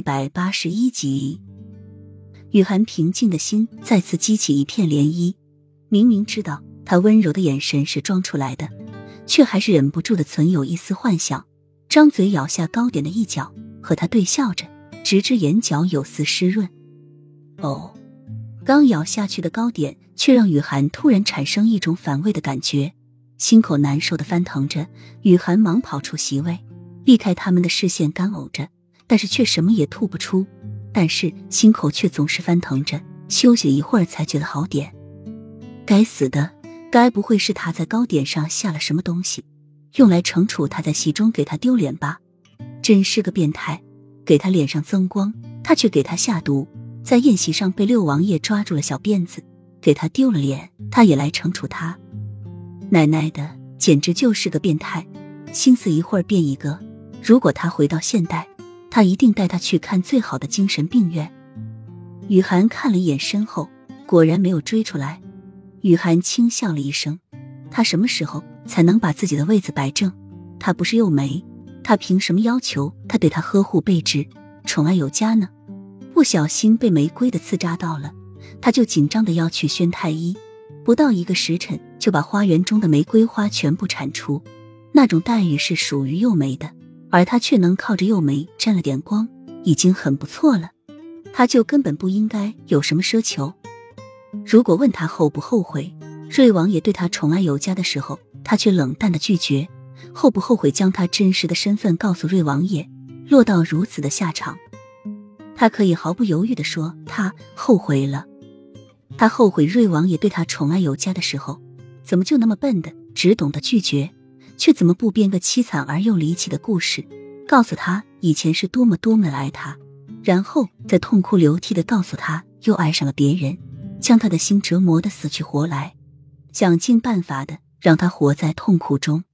一百八十一集，雨涵平静的心再次激起一片涟漪。明明知道他温柔的眼神是装出来的，却还是忍不住的存有一丝幻想。张嘴咬下糕点的一角，和他对笑着，直至眼角有丝湿润。哦，刚咬下去的糕点，却让雨涵突然产生一种反胃的感觉，心口难受的翻腾着。雨涵忙跑出席位，避开他们的视线，干呕着。但是却什么也吐不出，但是心口却总是翻腾着。休息了一会儿，才觉得好点。该死的，该不会是他在糕点上下了什么东西，用来惩处他在戏中给他丢脸吧？真是个变态，给他脸上增光，他却给他下毒。在宴席上被六王爷抓住了小辫子，给他丢了脸，他也来惩处他。奶奶的，简直就是个变态，心思一会儿变一个。如果他回到现代。他一定带他去看最好的精神病院。雨涵看了一眼身后，果然没有追出来。雨涵轻笑了一声：“他什么时候才能把自己的位子摆正？他不是幼梅，他凭什么要求他对他呵护备至、宠爱有加呢？”不小心被玫瑰的刺扎到了，他就紧张的要去宣太医。不到一个时辰，就把花园中的玫瑰花全部铲除。那种待遇是属于幼梅的。而他却能靠着幼梅沾了点光，已经很不错了。他就根本不应该有什么奢求。如果问他后不后悔，瑞王爷对他宠爱有加的时候，他却冷淡的拒绝，后不后悔将他真实的身份告诉瑞王爷，落到如此的下场？他可以毫不犹豫的说，他后悔了。他后悔瑞王爷对他宠爱有加的时候，怎么就那么笨的，只懂得拒绝。却怎么不编个凄惨而又离奇的故事，告诉他以前是多么多么爱他，然后再痛哭流涕的告诉他又爱上了别人，将他的心折磨的死去活来，想尽办法的让他活在痛苦中。